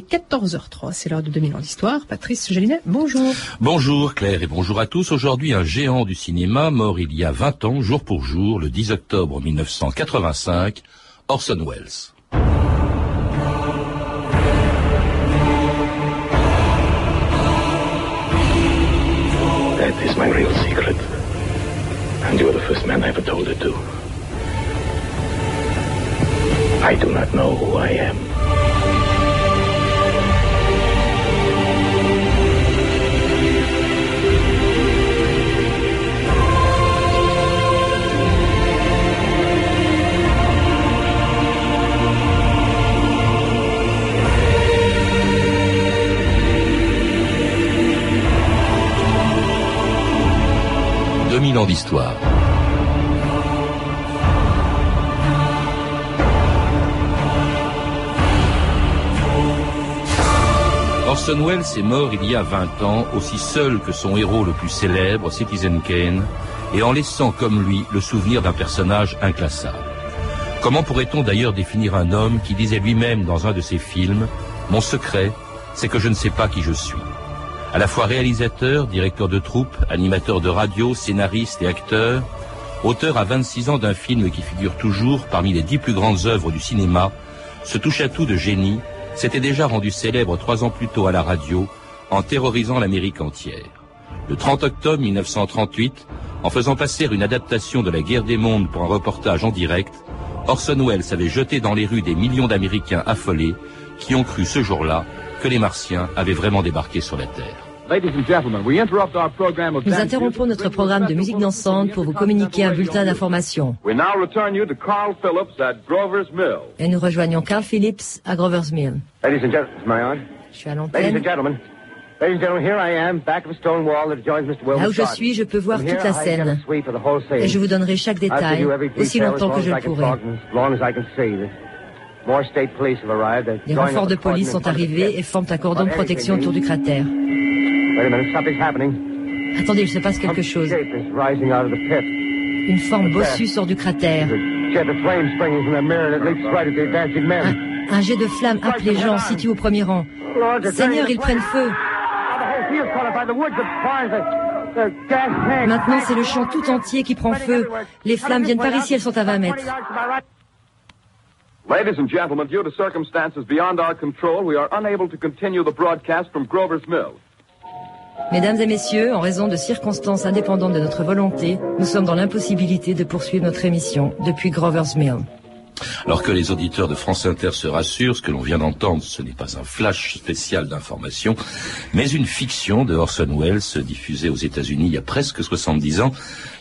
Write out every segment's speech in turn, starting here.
14h03, c'est l'heure de 2000 ans d'histoire. Patrice Gélinet, bonjour. Bonjour Claire et bonjour à tous. Aujourd'hui, un géant du cinéma mort il y a 20 ans, jour pour jour, le 10 octobre 1985, Orson Welles. That is my real secret. And you are the first man I ever told it to. I do not know who I am. Mille ans d'histoire. Orson Welles est mort il y a 20 ans, aussi seul que son héros le plus célèbre, Citizen Kane, et en laissant comme lui le souvenir d'un personnage inclassable. Comment pourrait-on d'ailleurs définir un homme qui disait lui-même dans un de ses films Mon secret, c'est que je ne sais pas qui je suis. À la fois réalisateur, directeur de troupe, animateur de radio, scénariste et acteur, auteur à 26 ans d'un film qui figure toujours parmi les dix plus grandes œuvres du cinéma, ce touche-à-tout de génie s'était déjà rendu célèbre trois ans plus tôt à la radio en terrorisant l'Amérique entière. Le 30 octobre 1938, en faisant passer une adaptation de la guerre des mondes pour un reportage en direct, Orson Welles avait jeté dans les rues des millions d'Américains affolés qui ont cru ce jour-là que les Martiens avaient vraiment débarqué sur la Terre. Nous interrompons notre programme de musique dansante pour vous communiquer un bulletin d'information. Et nous rejoignons Carl Phillips à Grover's Mill. Je suis à l'antenne. Là où je suis, je peux voir toute la scène. Et je vous donnerai chaque détail, aussi longtemps que je le pourrai. Les renforts de police sont arrivés et forment un cordon de protection autour du cratère. Attendez, il se passe quelque chose. Une forme bossue sort du cratère. Un, un jet de flammes happe les gens situés au premier rang. Seigneur, ils prennent feu. Maintenant, c'est le champ tout entier qui prend feu. Les flammes viennent par ici, elles sont à 20 mètres. Ladies and gentlemen, due to circumstances beyond our control, we are unable to continue the broadcast from Grover's Mill. Mesdames et messieurs, en raison de circonstances indépendantes de notre volonté, nous sommes dans l'impossibilité de poursuivre notre émission depuis Grover's Mill. Alors que les auditeurs de France Inter se rassurent, ce que l'on vient d'entendre, ce n'est pas un flash spécial d'information, mais une fiction de Orson Welles diffusée aux États-Unis il y a presque 70 ans.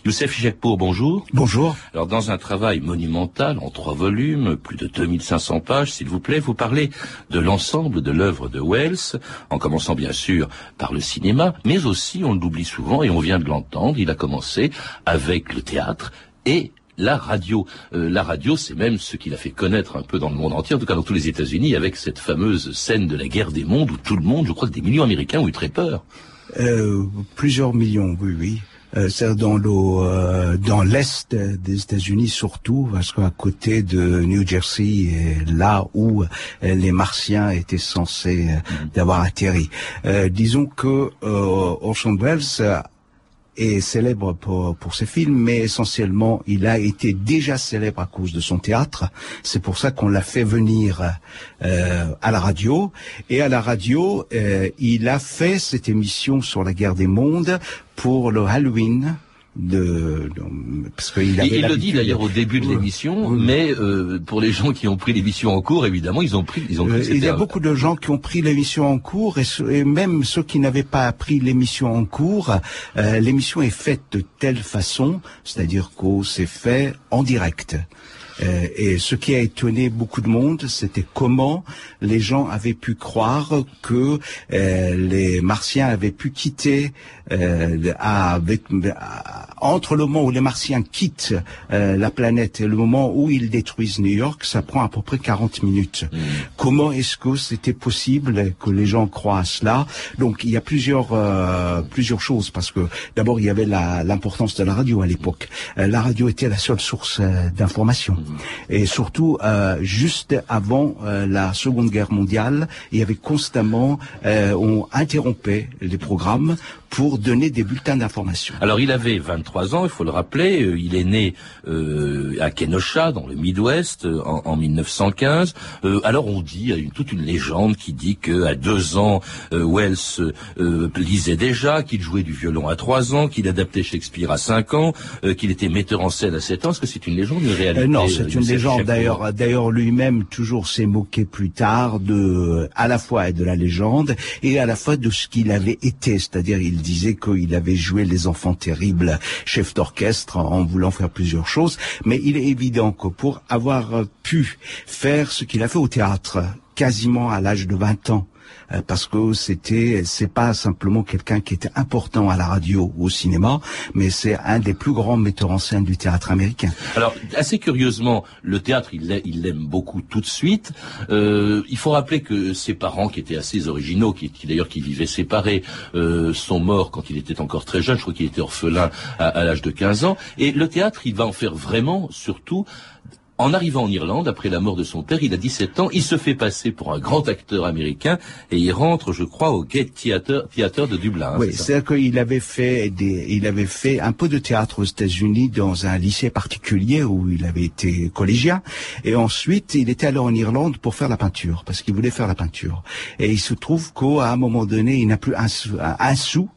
Youssef Jacpour, bonjour. Bonjour. Alors dans un travail monumental en trois volumes, plus de 2500 pages, s'il vous plaît, vous parlez de l'ensemble de l'œuvre de Wells, en commençant bien sûr par le cinéma, mais aussi, on l'oublie souvent et on vient de l'entendre, il a commencé avec le théâtre et la radio. Euh, la radio, c'est même ce qu'il a fait connaître un peu dans le monde entier, en tout cas dans tous les États-Unis, avec cette fameuse scène de la guerre des mondes où tout le monde, je crois que des millions d'Américains ont eu très peur. Euh, plusieurs millions, oui, oui. Euh, c'est dans euh, dans l'est des États-Unis surtout, parce qu'à côté de New Jersey, là où euh, les Martiens étaient censés mm-hmm. d'avoir atterri. disons que Orson Welles est célèbre pour, pour ses films, mais essentiellement, il a été déjà célèbre à cause de son théâtre. C'est pour ça qu'on l'a fait venir euh, à la radio. Et à la radio, euh, il a fait cette émission sur la guerre des mondes pour le Halloween de, parce qu'il il le dit d'ailleurs au début de l'émission, mais euh, pour les gens qui ont pris l'émission en cours, évidemment, ils ont pris, ils ont pris Il y a beaucoup de gens qui ont pris l'émission en cours et, même ceux qui n'avaient pas pris l'émission en cours, euh, l'émission est faite de telle façon, c'est-à-dire que c'est fait en direct. Euh, et ce qui a étonné beaucoup de monde, c'était comment les gens avaient pu croire que euh, les Martiens avaient pu quitter euh, avec, entre le moment où les Martiens quittent la planète et le moment où ils détruisent New York, ça prend à peu près 40 minutes. Mmh. Comment est-ce que c'était possible que les gens croient à cela? Donc il y a plusieurs plusieurs choses parce que d'abord il y avait l'importance de la radio à l'époque. la radio était la seule source d'information. Et surtout, euh, juste avant euh, la Seconde Guerre mondiale, il y avait constamment, euh, on interrompait les programmes pour donner des bulletins d'information. Alors il avait 23 ans, il faut le rappeler, euh, il est né euh, à Kenosha, dans le Midwest, euh, en, en 1915. Euh, alors on dit, il y a une, toute une légende qui dit que à deux ans, euh, Wells euh, lisait déjà, qu'il jouait du violon à trois ans, qu'il adaptait Shakespeare à cinq ans, euh, qu'il était metteur en scène à sept ans. Est-ce que c'est une légende ou une réalité non, c'est une légende. D'ailleurs, d'ailleurs, lui-même toujours s'est moqué plus tard de, à la fois de la légende et à la fois de ce qu'il avait été. C'est-à-dire, il disait qu'il avait joué les enfants terribles, chef d'orchestre, en voulant faire plusieurs choses. Mais il est évident que pour avoir pu faire ce qu'il a fait au théâtre, quasiment à l'âge de 20 ans, euh, parce que c'était c'est pas simplement quelqu'un qui était important à la radio ou au cinéma, mais c'est un des plus grands metteurs en scène du théâtre américain. Alors, assez curieusement, le théâtre, il l'a- il l'aime beaucoup tout de suite. Euh, il faut rappeler que ses parents, qui étaient assez originaux, qui, d'ailleurs qui vivaient séparés, euh, sont morts quand il était encore très jeune. Je crois qu'il était orphelin à l'âge de 15 ans. Et le théâtre, il va en faire vraiment, surtout, en arrivant en Irlande, après la mort de son père, il a 17 ans, il se fait passer pour un grand acteur américain et il rentre, je crois, au Gate Theatre, Theatre de Dublin. hein, Oui, c'est-à-dire qu'il avait fait des, il avait fait un peu de théâtre aux États-Unis dans un lycée particulier où il avait été collégien, et ensuite il était allé en Irlande pour faire la peinture parce qu'il voulait faire la peinture. Et il se trouve qu'à un moment donné, il n'a plus un, sou- un- un sou.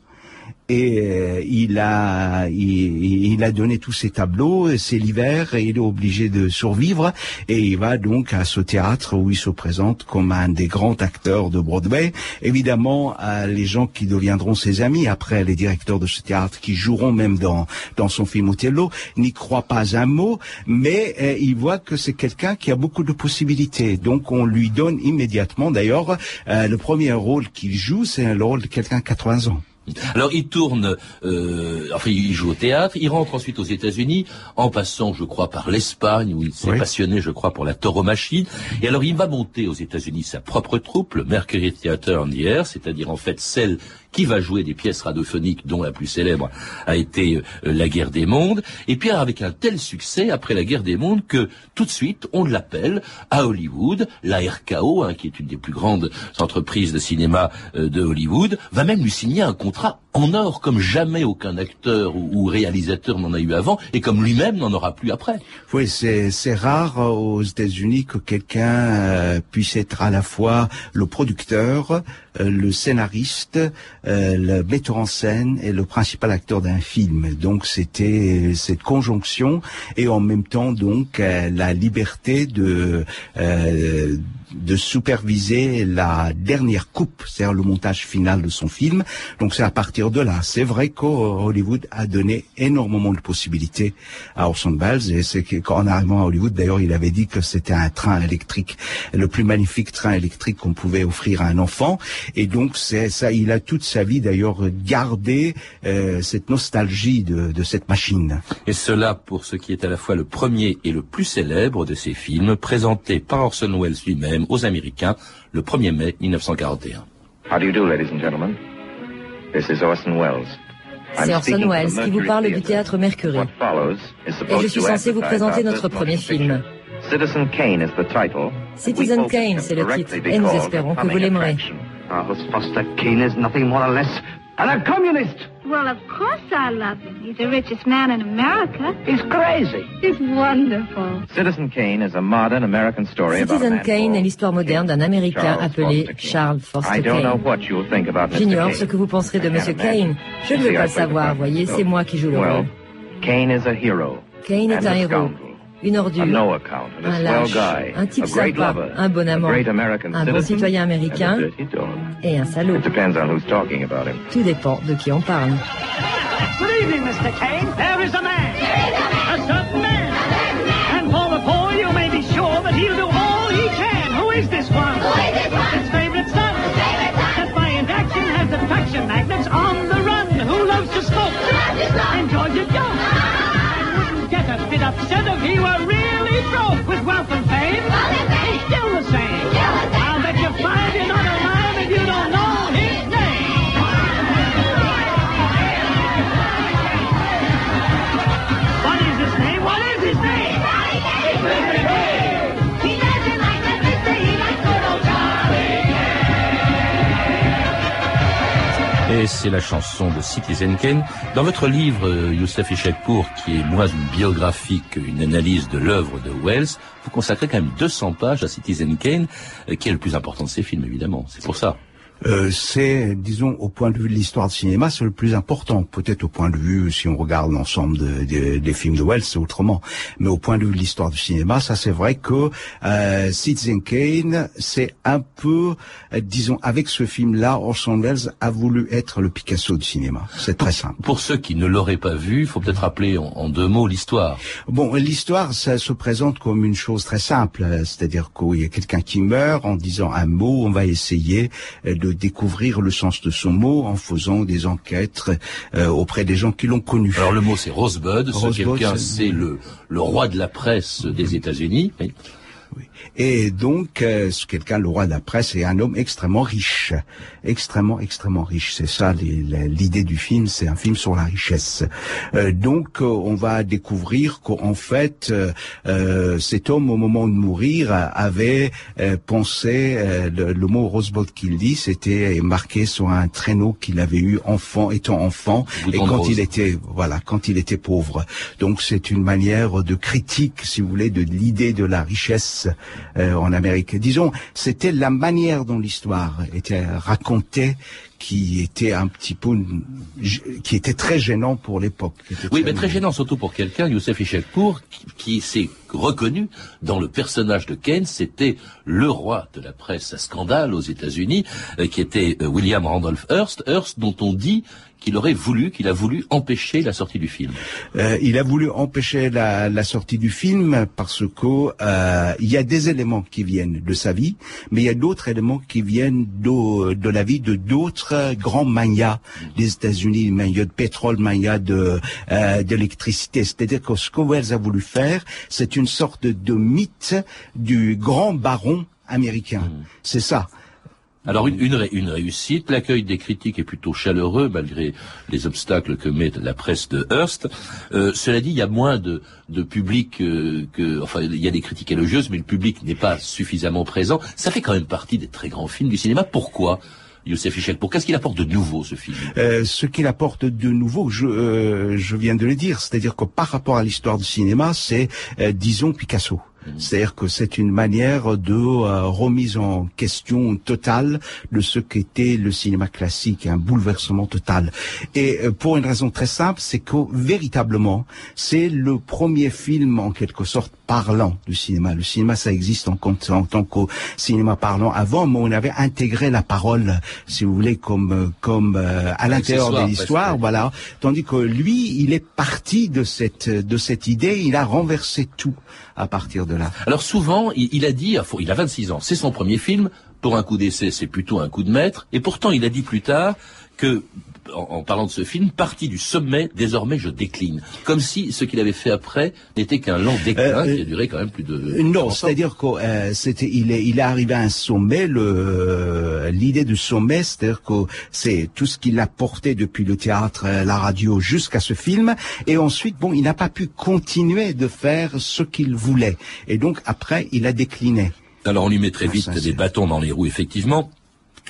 Et euh, il a il, il a donné tous ses tableaux, et c'est l'hiver et il est obligé de survivre et il va donc à ce théâtre où il se présente comme un des grands acteurs de Broadway. Évidemment, euh, les gens qui deviendront ses amis après, les directeurs de ce théâtre qui joueront même dans dans son film Othello, n'y croient pas un mot, mais euh, ils voient que c'est quelqu'un qui a beaucoup de possibilités. Donc on lui donne immédiatement. D'ailleurs, euh, le premier rôle qu'il joue, c'est le rôle de quelqu'un de 80 ans. Alors il tourne, euh, enfin il joue au théâtre, il rentre ensuite aux États-Unis, en passant, je crois, par l'Espagne où il s'est Oui. passionné, je crois, pour la tauromachie. Et alors il va monter aux États-Unis sa propre troupe, le Mercury Theatre on the Air, c'est-à-dire en fait celle qui va jouer des pièces radiophoniques dont la plus célèbre a été euh, La Guerre des Mondes. Et puis avec un tel succès après la Guerre des Mondes que tout de suite on l'appelle à Hollywood, la RKO, hein, qui est une des plus grandes entreprises de cinéma euh, de Hollywood, va même lui signer un contrat en or comme jamais aucun acteur ou, réalisateur n'en a eu avant et comme lui-même n'en aura plus après. Oui, c'est rare aux États-Unis que quelqu'un euh, puisse être à la fois le producteur, euh, le scénariste, euh, le metteur en scène et le principal acteur d'un film. Donc c'était cette conjonction et en même temps donc la liberté de de superviser la dernière coupe, c'est-à-dire le montage final de son film. Donc c'est à partir de là. C'est vrai qu'Hollywood a donné énormément de possibilités à Orson Welles et c'est qu'en arrivant à Hollywood, d'ailleurs, il avait dit que c'était un train électrique, le plus magnifique train électrique qu'on pouvait offrir à un enfant. Et donc c'est ça, il a toute sa vie d'ailleurs gardé euh, cette nostalgie de, de cette machine. Et cela pour ce qui est à la fois le premier et le plus célèbre de ces films, présenté par Orson Welles lui-même aux Américains le 1er mai 1941. How do you do, ladies and gentlemen? This is Orson Welles. I'm C'est Orson Welles qui vous parle du théâtre Mercury. Et je suis censé vous présenter notre premier film. Citizen Kane is the title. Citizen We hope Kane, it c'est le titre, et nous espérons que vous l'aimerez. attraction. Our host Foster Kane is nothing more or less than a communist. Well, of course I love him. He's the richest man in America. He's crazy. He's wonderful. Citizen Kane is a modern American story about a Citizen man Kane est l'histoire moderne d'un Américain Charles appelé Foster Kane. Charles I Foster don't know Kane. what you'll think about Mr. J'ignore ce que vous penserez de Monsieur Kane. Je ne veux pas le savoir, voyez, c'est moi qui joue le Well, rôle. Kane is a hero. Kane est and un héros, scoundrel. Une A ordure, un lâche, guy, un type sympa, lover, un bon amant, great American un bon citoyen américain et un salaud. It depends on who's talking about him. Tout dépend de qui on parle. Good evening, Mr. Kane. There is a man. A certain man. And for the poor, you may be sure that he'll do all he can. Who is this one? Said if he were really broke, C'est la chanson de Citizen Kane. Dans votre livre, euh, Youssef Ishakpour, qui est moins une biographie qu'une analyse de l'œuvre de Wells, vous consacrez quand même 200 pages à Citizen Kane, euh, qui est le plus important de ses films, évidemment. C'est pour ça. Euh, c'est, disons, au point de vue de l'histoire du cinéma, c'est le plus important. Peut-être au point de vue, si on regarde l'ensemble de, de, des films de Wells, c'est autrement. Mais au point de vue de l'histoire du cinéma, ça c'est vrai que euh, Citizen Kane, c'est un peu, euh, disons, avec ce film-là, Orson Welles a voulu être le Picasso du cinéma. C'est très simple. Pour ceux qui ne l'auraient pas vu, il faut peut-être rappeler en, en, deux mots l'histoire. Bon, l'histoire, ça se présente comme une chose très simple, c'est-à-dire qu'il y a quelqu'un qui meurt en disant un mot, on va essayer de découvrir le sens de son mot en faisant des enquêtes euh, auprès des gens qui l'ont connu. Alors le mot c'est Rosebud, Rosebud ce quelqu'un c'est le, le roi de la presse des États-Unis. Oui. Oui. Et donc, euh, quelqu'un, le roi de la presse, est un homme extrêmement riche, extrêmement, extrêmement riche. C'est ça l'idée du film, c'est un film sur la richesse. Euh, donc, euh, on va découvrir qu'en fait, euh, cet homme, au moment de mourir, avait euh, pensé, le, le, mot Rosebud qu'il dit, c'était marqué sur un traîneau qu'il avait eu enfant, étant enfant, et quand rose. il était, voilà, quand il était pauvre. Donc, c'est une manière de critique, si vous voulez, de l'idée de la richesse euh, en Amérique. Disons, c'était la manière dont l'histoire était racontée qui était un petit peu, qui était très gênant pour l'époque. Oui, mais très gênant surtout pour quelqu'un, Youssef Ishakpour, qui, qui s'est reconnu dans le personnage de Keynes, c'était le roi de la presse à scandale aux États-Unis, euh, qui était euh, William Randolph Hearst, Hearst dont on dit qu'il aurait voulu, qu'il a voulu empêcher la sortie du film. Euh, il a voulu empêcher la, la, sortie du film parce que euh, il y a des éléments qui viennent de sa vie, mais il y a d'autres éléments qui viennent de, de la vie de d'autres grands manias des États-Unis, mania de pétrole, mania de euh, d'électricité. C'est-à-dire que ce que Wells a voulu faire, c'est une sorte de mythe du grand baron américain. Mmh. C'est ça. Alors une, une, une réussite, l'accueil des critiques est plutôt chaleureux malgré les obstacles que met la presse de Hearst. Euh, cela dit, il y a moins de, de public euh, que, enfin, il y a des critiques élogieuses, mais le public n'est pas suffisamment présent. Ça fait quand même partie des très grands films du cinéma. Pourquoi? Youssef Fichel, pour qu'est-ce qu'il apporte de nouveau ce film? Euh, Ce qu'il apporte de nouveau, je, euh, je viens de le dire, c'est-à-dire que par rapport à l'histoire du cinéma, c'est, euh, disons, Picasso. C'est-à-dire que c'est une manière de euh, remise en question totale de ce qu'était le cinéma classique, un bouleversement total. Et euh, pour une raison très simple, c'est que véritablement, c'est le premier film en quelque sorte parlant du cinéma. Le cinéma, ça existe en, en tant que cinéma parlant avant, mais on avait intégré la parole, si vous voulez, comme comme euh, à l'intérieur de l'histoire, voilà. Tandis que lui, il est parti de cette de cette idée, il a renversé tout à partir de là. Alors souvent, il, il a dit, il a 26 ans, c'est son premier film, pour un coup d'essai, c'est plutôt un coup de maître, et pourtant il a dit plus tard que en, en, parlant de ce film, parti du sommet, désormais je décline. Comme si ce qu'il avait fait après n'était qu'un lent déclin euh, qui a duré quand même plus de... Non, c'est-à-dire qu'il euh, c'était, il est, il est arrivé à un sommet, le, l'idée du sommet, c'est-à-dire que c'est tout ce qu'il a porté depuis le théâtre, la radio, jusqu'à ce film, et ensuite, bon, il n'a pas pu continuer de faire ce qu'il voulait. Et donc, après, il a décliné. Alors on lui met très vite ah, ça, des bâtons dans les roues, effectivement.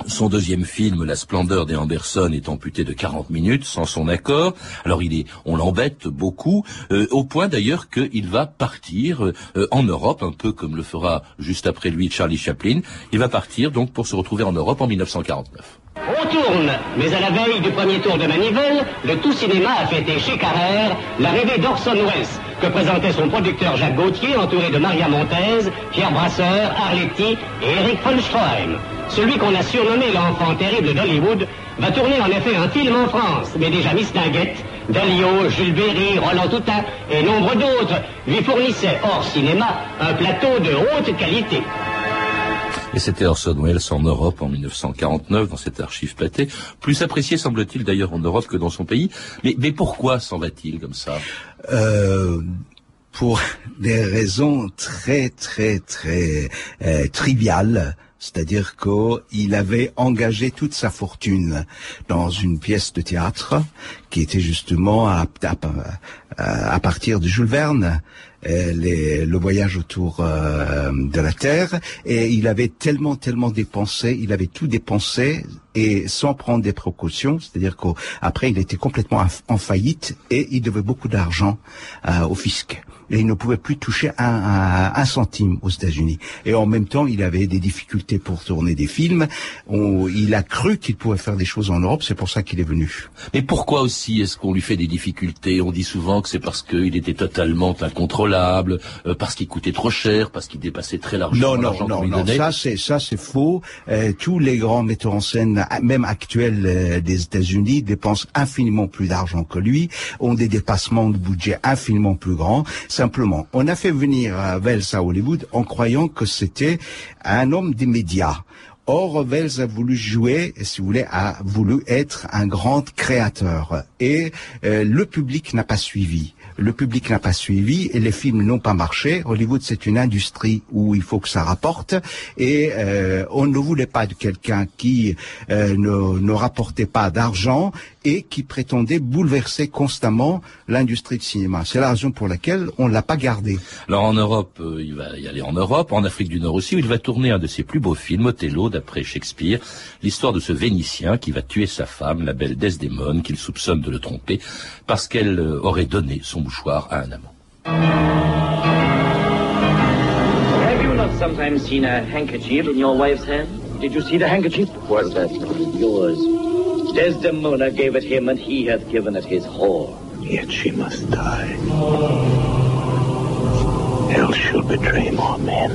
Son deuxième film, La splendeur des Anderson, est amputé de 40 minutes sans son accord. Alors il est, on l'embête beaucoup, euh, au point d'ailleurs qu'il va partir euh, en Europe, un peu comme le fera juste après lui Charlie Chaplin. Il va partir donc pour se retrouver en Europe en 1949. On tourne, mais à la veille du premier tour de manivelle, le tout cinéma a fêté chez Carrère l'arrivée d'Orson Welles, que présentait son producteur Jacques Gauthier, entouré de Maria Montez, Pierre Brasseur, Arletty et Eric von Stroheim. Celui qu'on a surnommé l'enfant terrible d'Hollywood va tourner en effet un film en France, mais déjà Miss Dinguette, Dalio, Jules Berry, Roland Toutain et nombre d'autres lui fournissaient hors cinéma un plateau de haute qualité. Et c'était Orson Welles en Europe en 1949 dans cette archive pâtée, plus apprécié semble-t-il d'ailleurs en Europe que dans son pays. Mais, mais pourquoi s'en va-t-il comme ça? Euh, Pour des raisons très très très euh, triviales. C'est-à-dire qu'il avait engagé toute sa fortune dans une pièce de théâtre qui était justement à, à, à partir de Jules Verne. Euh, les- le voyage autour euh, de la Terre, et il avait tellement, tellement dépensé, il avait tout dépensé et sans prendre des précautions, c'est-à-dire qu'après il était complètement en- faillite et il devait beaucoup d'argent euh, au fisc. Et il ne pouvait plus toucher un, un- un centime aux États-Unis. Et en même temps, il avait des difficultés pour tourner des films. On- il a cru qu'il pouvait faire des choses en Europe, c'est pour ça qu'il est venu. Mais pourquoi aussi est-ce qu'on lui fait des difficultés? On dit souvent que c'est parce qu'il était totalement incontrôlable, euh, parce qu'il coûtait trop cher, parce qu'il dépassait très largement Non, non, non, non, ça c'est ça c'est faux. Euh, tous les grands metteurs en scène, même actuels euh, des États-Unis, dépensent infiniment plus d'argent que lui, ont des dépassements de budget infiniment plus grands. Simplement, on a fait venir euh, Wells à Hollywood en croyant que c'était un homme des médias. Or, Wells a voulu jouer, si vous voulez, a voulu être un grand créateur. Et euh, le public n'a pas suivi. Le public n'a pas suivi et les films n'ont pas marché. Hollywood, c'est une industrie où il faut que ça rapporte. Et euh, on ne voulait pas de quelqu'un qui euh, ne rapportait pas d'argent et qui prétendait bouleverser constamment l'industrie de cinéma. C'est la raison pour laquelle on l'a pas gardé. Alors en Europe, euh, il va y aller en Europe, en Afrique du Nord aussi, où il va tourner un de ses plus beaux films, Othello, d'après Shakespeare, l'histoire de ce Vénitien qui va tuer sa femme, la belle Desdémone, qu'il soupçonne de le tromper, parce qu'elle euh, aurait donné son mouchoir à un amant. Have you not sometimes seen a handkerchief in your wife's hand? Did you see the handkerchief? Was that yours? Desdemona gave it him, and he hath given it his whore. Yet she must die. Else she'll betray more men.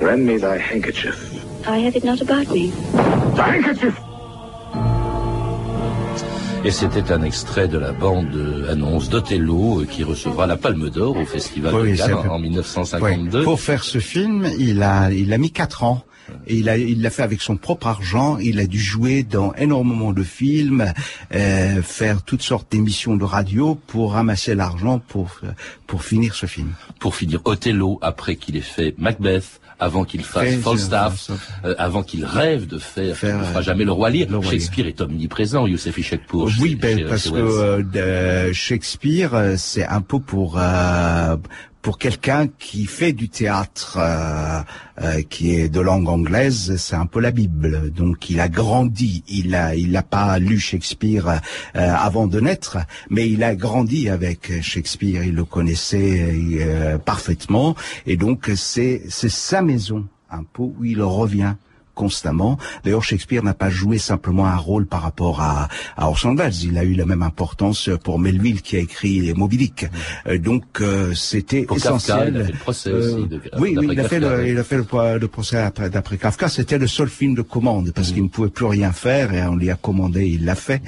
Lend me thy handkerchief. I have it not about me. The handkerchief! Et c'était un extrait de la bande-annonce d'Othello euh, qui recevra la Palme d'Or au Festival Oui, de Cannes en, en Oui. 1952. Pour faire ce film, il a, il a mis quatre ans. Et il a, il l'a fait avec son propre argent. Il a dû jouer dans énormément de films, euh, faire toutes sortes d'émissions de radio pour ramasser l'argent pour pour finir ce film. Pour finir Othello, après qu'il ait fait Macbeth, avant qu'il fasse Falstaff, euh, avant qu'il rêve de faire, Faire, ne fera euh, jamais le roi. Le Roi Shakespeare est omniprésent, Youssef Ishekpour. oui, chez- ben, chez- parce chez que euh, Shakespeare, euh, c'est un peu pour euh, pour quelqu'un qui fait du théâtre, euh, euh, qui est de langue anglaise, c'est un peu la Bible. Donc, il a grandi. Il a il n'a pas lu Shakespeare euh, avant de naître, mais il a grandi avec Shakespeare. Il le connaissait euh, parfaitement, et donc c'est c'est sa maison un peu où il revient constamment. D'ailleurs, Shakespeare n'a pas joué simplement un rôle par rapport à, à Orson Welles. Il a eu la même importance pour Melville qui a écrit Moby Dick. Euh, donc, euh, c'était essentiel. oui, il a fait le, il a fait le, le procès après- d'après Kafka. C'était le seul film de commande parce qu'il ne pouvait plus rien faire et on lui a commandé, il l'a fait.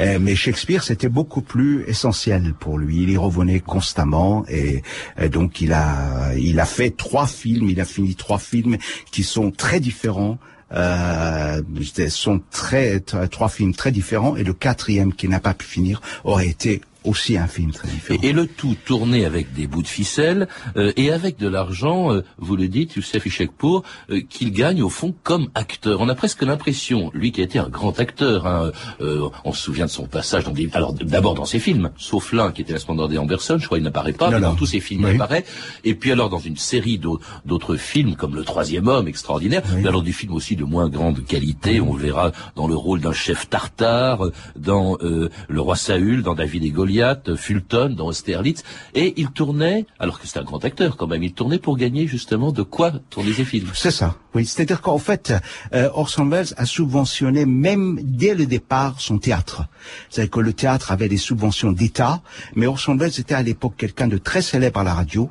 Euh, mais Shakespeare, c'était beaucoup plus essentiel pour lui. Il y revenait constamment et, et donc il a, il a fait trois films. Il a fini trois films qui sont très différents. Euh, sont très trois films très différents et le quatrième qui n'a pas pu finir aurait été aussi un film très différent. Et, et le tout tourné avec des bouts de ficelle euh, et avec de l'argent, euh, vous le dites, Youssef Ishekpour, euh, qu'il gagne au fond comme acteur. On a presque l'impression, lui qui a été un grand acteur, hein, euh, on se souvient de son passage dans des... Alors d'abord dans ses films, sauf l'un qui était la Splendeur des Anderson, je crois il n'apparaît pas, Non, mais dans tous ses films Oui. il apparaît. Et puis alors dans une série d'au- d'autres films comme Le Troisième Homme, extraordinaire, mais alors du film aussi de moins grande qualité, on le verra dans le rôle d'un chef tartare, dans euh, Le Roi Saül, dans David et Goliath, Fulton, dans Austerlitz, et il tournait, alors que c'est un grand acteur quand même, il tournait pour gagner justement de quoi tourner ses films. C'est ça, oui. C'est-à-dire qu'en fait, euh, Orson Welles a subventionné même dès le départ son théâtre. C'est-à-dire que le théâtre avait des subventions d'État, mais Orson Welles était à l'époque quelqu'un de très célèbre à la radio.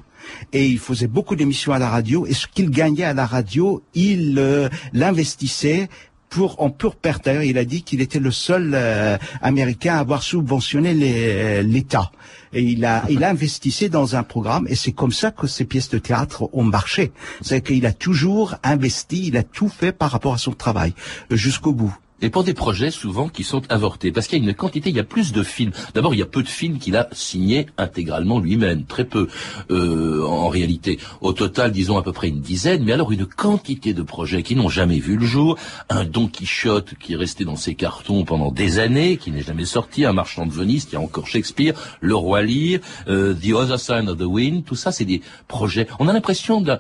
Et il faisait beaucoup d'émissions à la radio, et ce qu'il gagnait à la radio, il euh, l'investissait pour en pure perte. D'ailleurs, il a dit qu'il était le seul euh, Américain à avoir subventionné euh, l'État. Et il a, il investissait dans un programme, et c'est comme ça que ces pièces de théâtre ont marché. C'est qu'il a toujours investi, il a tout fait par rapport à son travail, euh, jusqu'au bout. Et pour des projets souvent qui sont avortés, parce qu'il y a une quantité, il y a plus de films. D'abord, il y a peu de films qu'il a signés intégralement lui-même, très peu euh, en réalité. Au total, disons à peu près une dizaine, mais alors une quantité de projets qui n'ont jamais vu le jour. Un Don Quichotte qui est resté dans ses cartons pendant des années, qui n'est jamais sorti. Un Marchand de Venise, qui a encore Shakespeare, Le Roi Lear, euh, The Other Side of the Wind. Tout ça, c'est des projets. On a l'impression de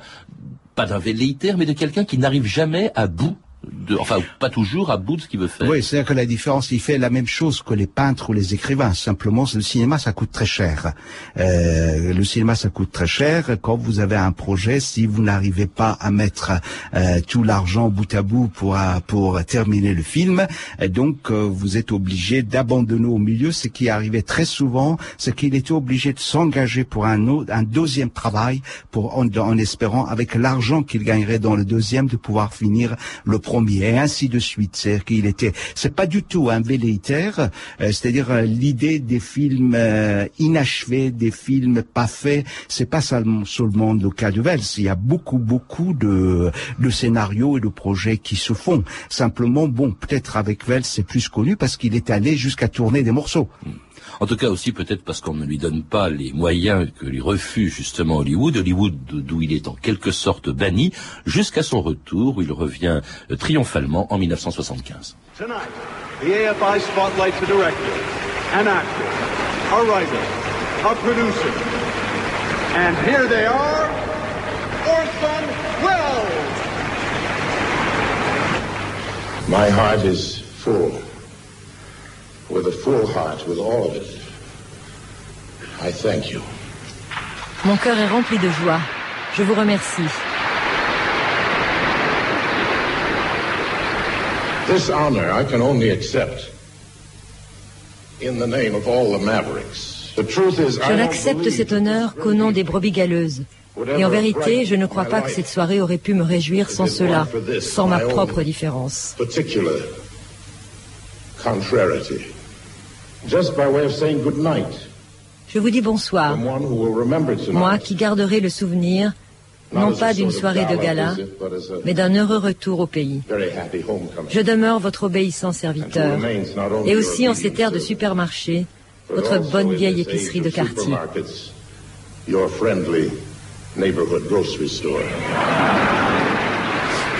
pas d'un velléitaire, mais de quelqu'un qui n'arrive jamais à bout de, enfin pas toujours à bout de ce qu'il veut faire. Oui, c'est-à-dire que la différence, il fait la même chose que les peintres ou les écrivains. Simplement, le cinéma, ça coûte très cher. Euh, le cinéma, ça coûte très cher. Quand vous avez un projet, si vous n'arrivez pas à mettre euh, tout l'argent bout à bout pour pour terminer le film, euh, donc euh, vous êtes obligé d'abandonner au milieu. Ce qui arrivait très souvent, c'est qu'il était obligé de s'engager pour un autre, un deuxième travail, pour en, en espérant avec l'argent qu'il gagnerait dans le deuxième de pouvoir finir le premier et ainsi de suite. C'est qu'il était, c'est pas du tout un velléitaire, euh, c'est-à-dire euh, l'idée des films euh, inachevés, des films pas faits, c'est pas seulement, seulement le cas de Wells. Il y a beaucoup, beaucoup de, de scénarios et de projets qui se font. Simplement, bon, peut-être avec Wells c'est plus connu parce qu'il est allé jusqu'à tourner des morceaux. En tout cas aussi peut-être parce qu'on ne lui donne pas les moyens que lui refuse justement Hollywood, Hollywood d'où il est en quelque sorte banni, jusqu'à son retour où il revient euh, triomphalement en 1975. Tonight, the AFI spotlights a director, an actor, a writer, a producer. And here they are, Orson Welles! My heart is full. With a full heart, with all of it. I thank you. Mon cœur est rempli de joie. Je vous remercie. This honor I can only accept in the name of all the Mavericks. The truth is, Je n'accepte cet honneur qu'au nom des brebis galeuses. Et en vérité, je ne crois pas que cette soirée aurait pu me réjouir sans cela, sans ma propre différence. particular contrariety. Je vous dis bonsoir, moi qui garderai le souvenir, non pas d'une soirée de gala, mais d'un heureux retour au pays. Je demeure votre obéissant serviteur, et aussi en ces terres de supermarché, votre bonne vieille épicerie de quartier. Your friendly neighborhood grocery store.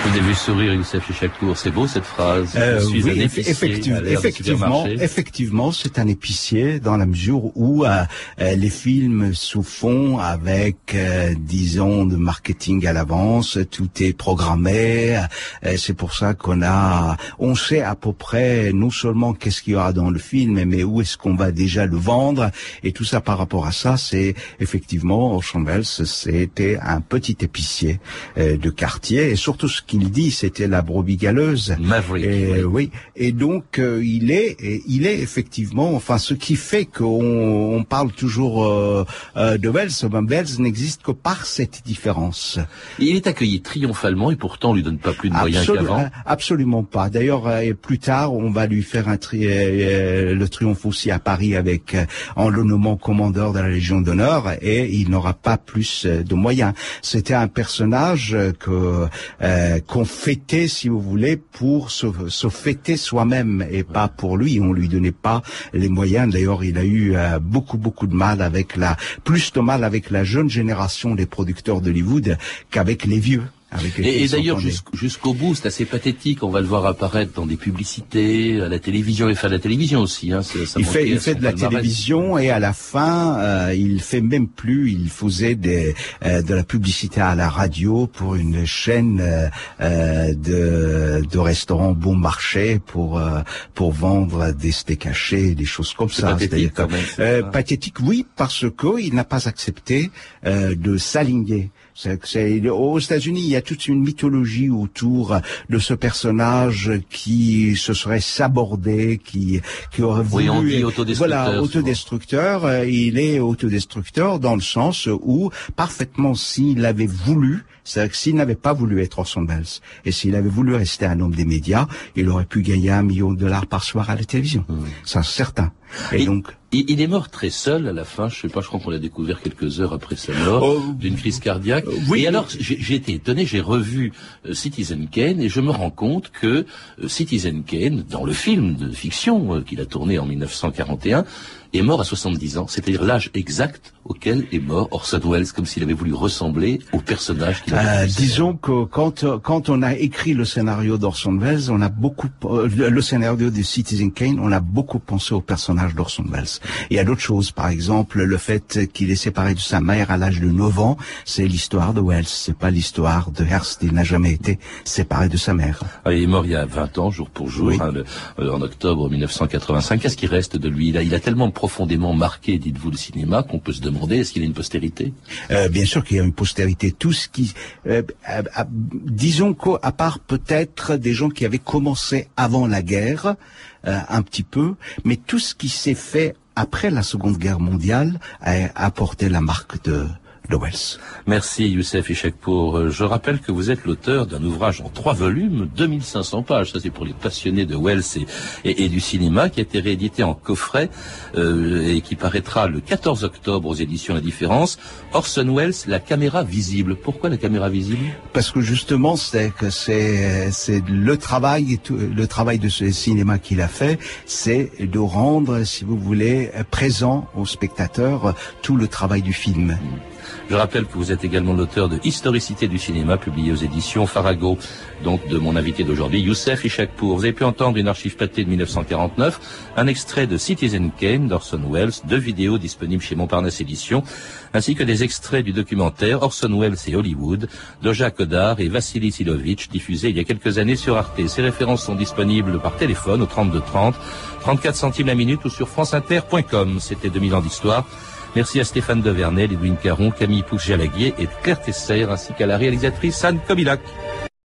Vous ai vu sourire Youssef Chakour, c'est beau cette phrase. Euh, je suis oui, un épicier effectivement, effectivement, c'est un épicier dans la mesure où euh, euh, les films se font avec, euh, disons, de marketing à l'avance. Tout est programmé. euh, c'est pour ça qu'on a, on sait à peu près non seulement qu'est-ce qu'il y aura dans le film, mais où est-ce qu'on va déjà le vendre. Et tout ça par rapport à ça, c'est effectivement Orson Welles, c'était un petit épicier euh, de quartier. Et surtout, ce qu'il dit, c'était la brebis galeuse. Maverick. Et, oui. Et donc euh, il est, il est effectivement, enfin, ce qui fait qu'on on parle toujours euh, euh, de Wells. Ben, Wells n'existe que par cette différence. Il est accueilli triomphalement et pourtant on lui donne pas plus de moyens qu'avant. absolument pas. D'ailleurs, euh, plus tard, on va lui faire un tri- euh, le triomphe aussi à Paris avec euh, en le nommant commandeur de la Légion d'honneur et il n'aura pas plus de moyens. C'était un personnage que euh, qu'on fêtait, si vous voulez, pour se, se fêter soi-même et pas pour lui. On lui donnait pas les moyens. D'ailleurs, il a eu euh, beaucoup beaucoup de mal avec la plus de mal avec la jeune génération des producteurs d'Hollywood qu'avec les vieux. Avec Et, et il d'ailleurs jusqu'- jusqu'au bout, c'est assez pathétique. On va le voir apparaître dans des publicités, à la télévision. Il fait de la télévision aussi. Hein, ça- ça il fait, il fait de la palmarès. télévision et à la fin, euh, il fait même plus. Il faisait des, euh, de la publicité à la radio pour une chaîne euh, euh, de, de restaurants bon marché pour euh, pour vendre des steaks hachés, des choses comme ça. pathétique, quand même, euh, pathétique, oui, parce que il n'a pas accepté euh, de s'aligner. C'est que c'est- aux États-Unis, il y a toute une mythologie autour de ce personnage qui se serait sabordé, qui qui aurait Oui, voulu on dit autodestructeur, voilà, autodestructeur. il est autodestructeur dans le sens où parfaitement s'il avait voulu, c'est-à-dire que s'il n'avait pas voulu être Orson Welles et s'il avait voulu rester un homme des médias, il aurait pu gagner un million de dollars par soir à la télévision. Mmh. Ça, c'est certain. Et, donc, il, est mort très seul à la fin. Je sais pas, je crois qu'on l'a découvert quelques heures après sa mort oh. d'une crise cardiaque. oui. Et alors, j'ai été étonné. J'ai revu euh, Citizen Kane et je me rends compte que euh, Citizen Kane, dans le film de fiction qu'il a tourné en 1941, est mort à 70 ans, c'est-à-dire l'âge exact auquel est mort Orson Welles, comme s'il avait voulu ressembler au personnage qu'il avait. Euh, disons que quand quand on a écrit le scénario d'Orson Welles, on a beaucoup euh, le scénario de Citizen Kane, on a beaucoup pensé au personnage d'Orson Welles. Il y a d'autres choses, par exemple le fait qu'il est séparé de sa mère à l'âge de 9 ans, c'est l'histoire de Welles, c'est pas l'histoire de Hearst. Il n'a jamais été séparé de sa mère. Ah, il est mort il y a 20 ans, jour pour jour, hein, euh, en octobre 1985. Qu'est-ce qui reste de lui? Il a, il a tellement profondément marqué, dites-vous, le cinéma, qu'on peut se demander est-ce qu'il a une postérité? Euh, Bien sûr qu'il y a une postérité. Tout ce qui, euh, euh, disons qu'à part peut-être des gens qui avaient commencé avant la guerre, un petit peu, mais tout ce qui s'est fait après la Seconde Guerre mondiale a apporté la marque de Merci Youssef Ishekpour. Euh, je rappelle que vous êtes l'auteur d'un ouvrage en trois volumes, 2500 pages, ça c'est pour les passionnés de Wells et, du cinéma, qui a été réédité en coffret euh, et qui paraîtra le 14 octobre aux éditions La Différence. Orson Welles, la caméra visible. Pourquoi la caméra visible? Parce que justement, c'est que c'est c'est le travail le travail de ce cinéma qu'il a fait, c'est de rendre, si vous voulez, présent aux spectateurs tout le travail du film. Mm. Je rappelle que vous êtes également l'auteur de Historicité du cinéma, publié aux éditions Farago, donc de mon invité d'aujourd'hui, Youssef Ishakpour. Vous avez pu entendre une archive pâtée de 1949, un extrait de Citizen Kane d'Orson Welles, deux vidéos disponibles chez Montparnasse Éditions, ainsi que des extraits du documentaire Orson Welles et Hollywood de Jacques Odard et Vassili Silovitch, diffusé il y a quelques années sur Arte. Ces références sont disponibles par téléphone au 32 30, 34 centimes la minute ou sur franceinter.com. C'était 2000 ans d'histoire. Merci à Stéphane Devernel, Edwin Caron, Camille Pouche-Jalaguier et Claire Tesser, ainsi qu'à la réalisatrice Anne Kobilac.